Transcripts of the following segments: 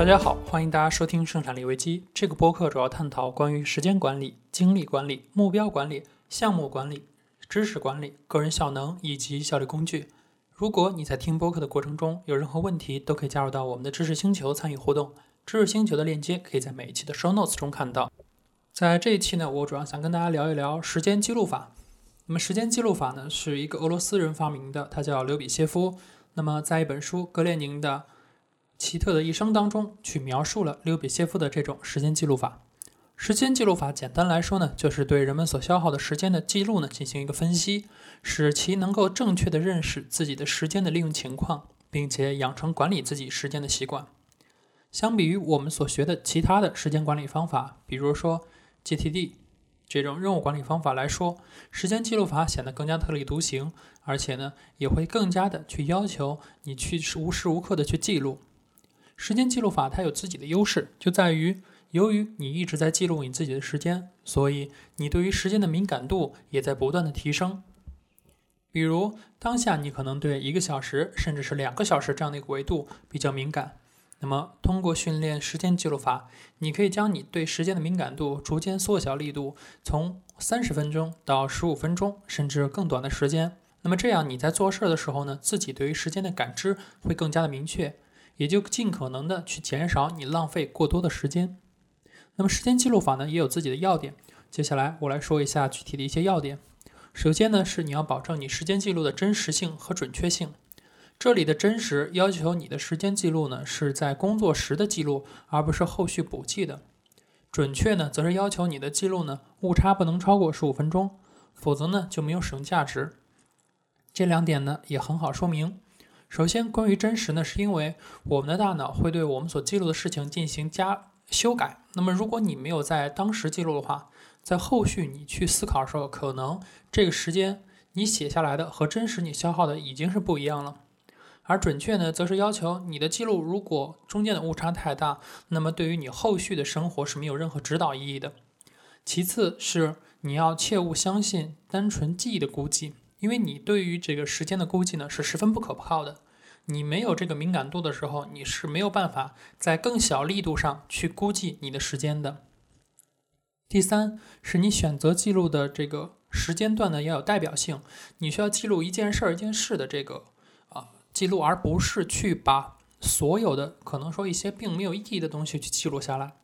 大家好，欢迎大家收听《生产力危机》这个播客，主要探讨关于时间管理、精力管理、目标管理、项目管理、知识管理、个人效能以及效率工具。如果你在听播客的过程中有任何问题，都可以加入到我们的知识星球参与互动。知识星球的链接可以在每一期的 show notes 中看到。在这一期呢，我主要想跟大家聊一聊时间记录法。那么，时间记录法呢，是一个俄罗斯人发明的，他叫刘比歇夫。那么，在一本书《格列宁的奇特的一生》当中，去描述了刘比歇夫的这种时间记录法。时间记录法简单来说呢，就是对人们所消耗的时间的记录呢进行一个分析，使其能够正确的认识自己的时间的利用情况，并且养成管理自己时间的习惯。相比于我们所学的其他的时间管理方法，比如说 GTD 这种任务管理方法来说，时间记录法显得更加特立独行，而且呢，也会更加的去要求你去无时无刻的去记录。时间记录法它有自己的优势，就在于由于你一直在记录你自己的时间，所以你对于时间的敏感度也在不断的提升。比如当下你可能对一个小时甚至是两个小时这样的一个维度比较敏感。那么，通过训练时间记录法，你可以将你对时间的敏感度逐渐缩小力度，从三十分钟到十五分钟，甚至更短的时间。那么这样你在做事的时候呢，自己对于时间的感知会更加的明确，也就尽可能的去减少你浪费过多的时间。那么时间记录法呢，也有自己的要点。接下来我来说一下具体的一些要点。首先呢，是你要保证你时间记录的真实性和准确性。这里的真实要求你的时间记录呢，是在工作时的记录，而不是后续补记的。准确呢，则是要求你的记录呢，误差不能超过十五分钟，否则呢就没有使用价值。这两点呢也很好说明。首先，关于真实呢，是因为我们的大脑会对我们所记录的事情进行加修改。那么，如果你没有在当时记录的话，在后续你去思考的时候，可能这个时间你写下来的和真实你消耗的已经是不一样了。而准确呢，则是要求你的记录，如果中间的误差太大，那么对于你后续的生活是没有任何指导意义的。其次是你要切勿相信单纯记忆的估计，因为你对于这个时间的估计呢是十分不可靠的。你没有这个敏感度的时候，你是没有办法在更小力度上去估计你的时间的。第三是你选择记录的这个时间段呢要有代表性，你需要记录一件事儿一件事的这个啊。记录，而不是去把所有的可能说一些并没有意义的东西去记录下来。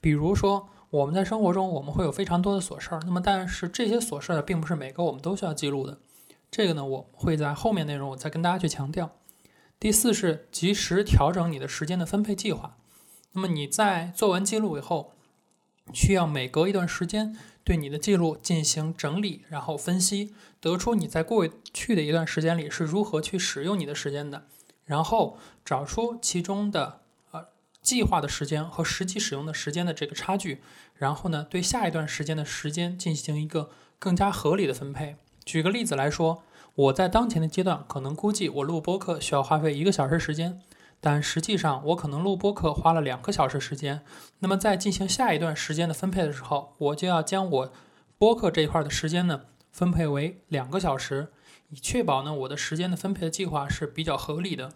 比如说，我们在生活中我们会有非常多的琐事儿，那么但是这些琐事儿并不是每个我们都需要记录的。这个呢，我会在后面内容我再跟大家去强调。第四是及时调整你的时间的分配计划。那么你在做完记录以后，需要每隔一段时间。对你的记录进行整理，然后分析，得出你在过去的一段时间里是如何去使用你的时间的，然后找出其中的计划的时间和实际使用的时间的这个差距，然后呢，对下一段时间的时间进行一个更加合理的分配。举个例子来说，我在当前的阶段可能估计我录播课需要花费一个小时时间。但实际上，我可能录播课花了两个小时时间。那么在进行下一段时间的分配的时候，我就要将我播客这一块的时间呢分配为两个小时，以确保呢我的时间的分配的计划是比较合理的。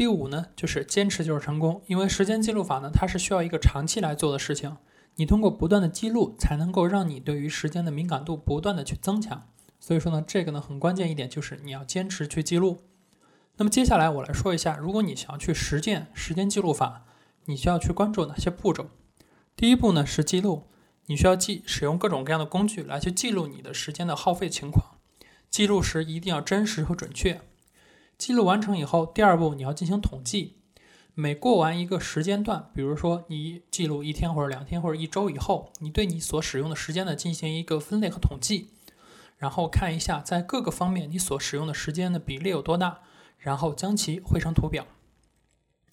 第五呢，就是坚持就是成功，因为时间记录法呢，它是需要一个长期来做的事情。你通过不断的记录，才能够让你对于时间的敏感度不断的去增强。所以说呢，这个呢很关键一点就是你要坚持去记录。那么接下来我来说一下，如果你想要去实践时间记录法，你需要去关注哪些步骤？第一步呢是记录，你需要记使用各种各样的工具来去记录你的时间的耗费情况。记录时一定要真实和准确。记录完成以后，第二步你要进行统计。每过完一个时间段，比如说你记录一天或者两天或者一周以后，你对你所使用的时间呢进行一个分类和统计，然后看一下在各个方面你所使用的时间的比例有多大。然后将其绘成图表。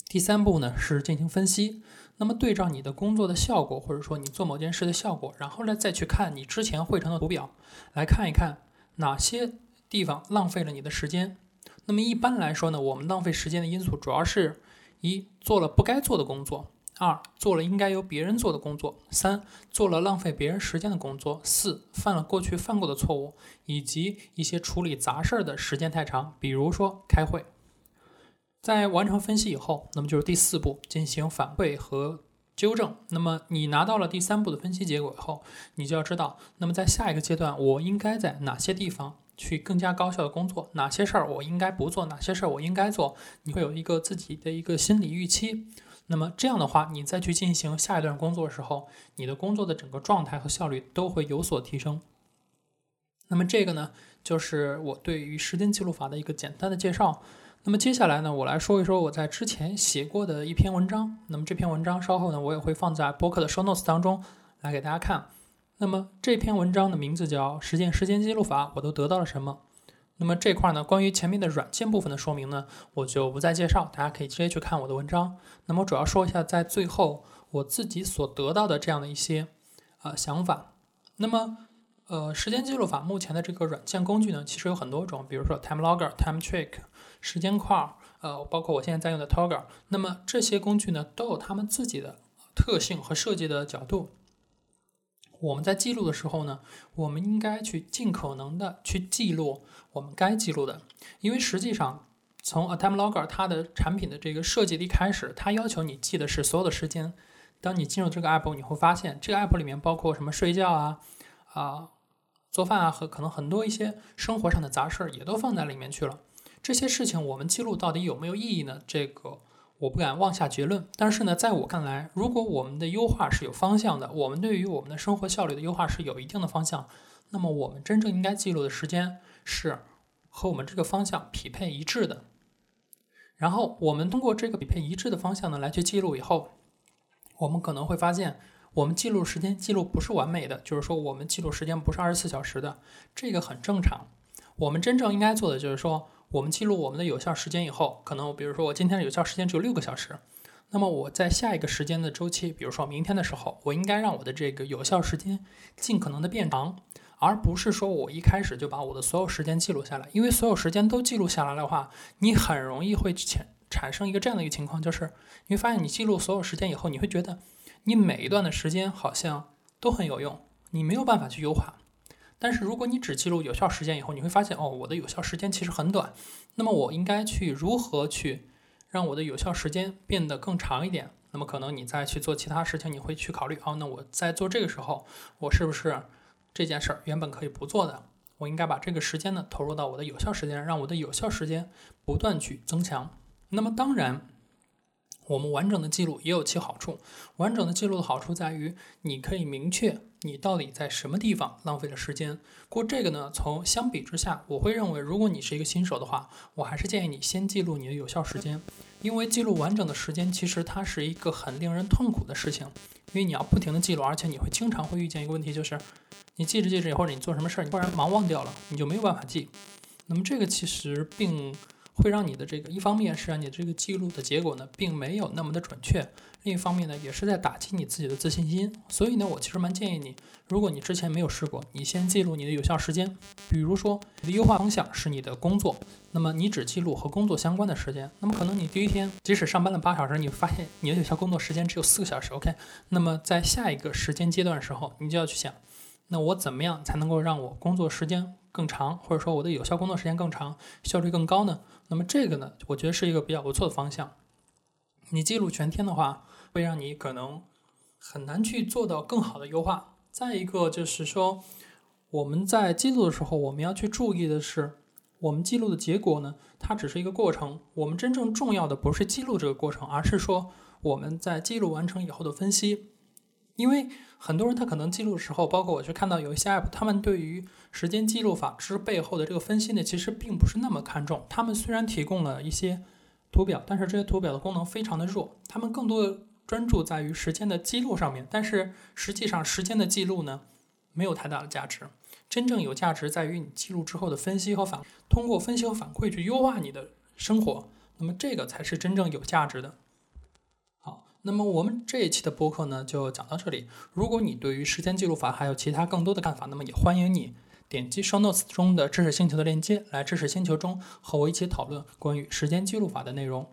第三步呢是进行分析，那么对照你的工作的效果，或者说你做某件事的效果，然后呢再去看你之前绘成的图表，来看一看哪些地方浪费了你的时间。那么一般来说呢，我们浪费时间的因素主要是一做了不该做的工作。二做了应该由别人做的工作，三做了浪费别人时间的工作，四犯了过去犯过的错误，以及一些处理杂事儿的时间太长，比如说开会。在完成分析以后，那么就是第四步进行反馈和纠正。那么你拿到了第三步的分析结果以后，你就要知道，那么在下一个阶段我应该在哪些地方去更加高效的工作，哪些事儿我应该不做，哪些事儿我应该做，你会有一个自己的一个心理预期。那么这样的话，你再去进行下一段工作的时候，你的工作的整个状态和效率都会有所提升。那么这个呢，就是我对于时间记录法的一个简单的介绍。那么接下来呢，我来说一说我在之前写过的一篇文章。那么这篇文章稍后呢，我也会放在播客的 show notes 当中来给大家看。那么这篇文章的名字叫《实践时间记录法》，我都得到了什么？那么这块呢，关于前面的软件部分的说明呢，我就不再介绍，大家可以直接去看我的文章。那么主要说一下在最后我自己所得到的这样的一些呃想法。那么呃，时间记录法目前的这个软件工具呢，其实有很多种，比如说 Time Logger、Time Trick、时间块，呃，包括我现在在用的 Togger。那么这些工具呢，都有他们自己的特性和设计的角度。我们在记录的时候呢，我们应该去尽可能的去记录我们该记录的，因为实际上从 A Time Logger 它的产品的这个设计的一开始，它要求你记的是所有的时间。当你进入这个 App，你会发现这个 App 里面包括什么睡觉啊，啊。做饭啊，和可能很多一些生活上的杂事儿也都放在里面去了。这些事情我们记录到底有没有意义呢？这个我不敢妄下结论。但是呢，在我看来，如果我们的优化是有方向的，我们对于我们的生活效率的优化是有一定的方向，那么我们真正应该记录的时间是和我们这个方向匹配一致的。然后我们通过这个匹配一致的方向呢来去记录以后，我们可能会发现。我们记录时间记录不是完美的，就是说我们记录时间不是二十四小时的，这个很正常。我们真正应该做的就是说，我们记录我们的有效时间以后，可能比如说我今天的有效时间只有六个小时，那么我在下一个时间的周期，比如说明天的时候，我应该让我的这个有效时间尽可能的变长，而不是说我一开始就把我的所有时间记录下来，因为所有时间都记录下来的话，你很容易会产产生一个这样的一个情况，就是你会发现你记录所有时间以后，你会觉得。你每一段的时间好像都很有用，你没有办法去优化。但是如果你只记录有效时间以后，你会发现哦，我的有效时间其实很短。那么我应该去如何去让我的有效时间变得更长一点？那么可能你再去做其他事情，你会去考虑哦，那我在做这个时候，我是不是这件事儿原本可以不做的？我应该把这个时间呢投入到我的有效时间，让我的有效时间不断去增强。那么当然。我们完整的记录也有其好处。完整的记录的好处在于，你可以明确你到底在什么地方浪费了时间。过这个呢，从相比之下，我会认为，如果你是一个新手的话，我还是建议你先记录你的有效时间，因为记录完整的时间其实它是一个很令人痛苦的事情，因为你要不停的记录，而且你会经常会遇见一个问题，就是你记着记着，或者你做什么事儿，你突然忙忘掉了，你就没有办法记。那么这个其实并。会让你的这个一方面是让你的这个记录的结果呢，并没有那么的准确；另一方面呢，也是在打击你自己的自信心。所以呢，我其实蛮建议你，如果你之前没有试过，你先记录你的有效时间。比如说，你的优化方向是你的工作，那么你只记录和工作相关的时间。那么可能你第一天即使上班了八小时，你发现你的有效工作时间只有四个小时。OK，那么在下一个时间阶段的时候，你就要去想，那我怎么样才能够让我工作时间？更长，或者说我的有效工作时间更长，效率更高呢？那么这个呢，我觉得是一个比较不错的方向。你记录全天的话，会让你可能很难去做到更好的优化。再一个就是说，我们在记录的时候，我们要去注意的是，我们记录的结果呢，它只是一个过程。我们真正重要的不是记录这个过程，而是说我们在记录完成以后的分析。因为很多人他可能记录的时候，包括我去看到有一些 app，他们对于时间记录法之背后的这个分析呢，其实并不是那么看重。他们虽然提供了一些图表，但是这些图表的功能非常的弱，他们更多的专注在于时间的记录上面。但是实际上，时间的记录呢，没有太大的价值。真正有价值在于你记录之后的分析和反，通过分析和反馈去优化你的生活，那么这个才是真正有价值的。那么我们这一期的播客呢，就讲到这里。如果你对于时间记录法还有其他更多的看法，那么也欢迎你点击 show notes 中的知识星球的链接，来知识星球中和我一起讨论关于时间记录法的内容。